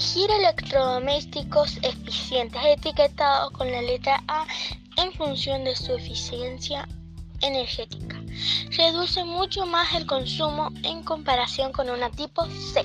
Elegir electrodomésticos eficientes etiquetados con la letra A en función de su eficiencia energética. Reduce mucho más el consumo en comparación con una tipo C.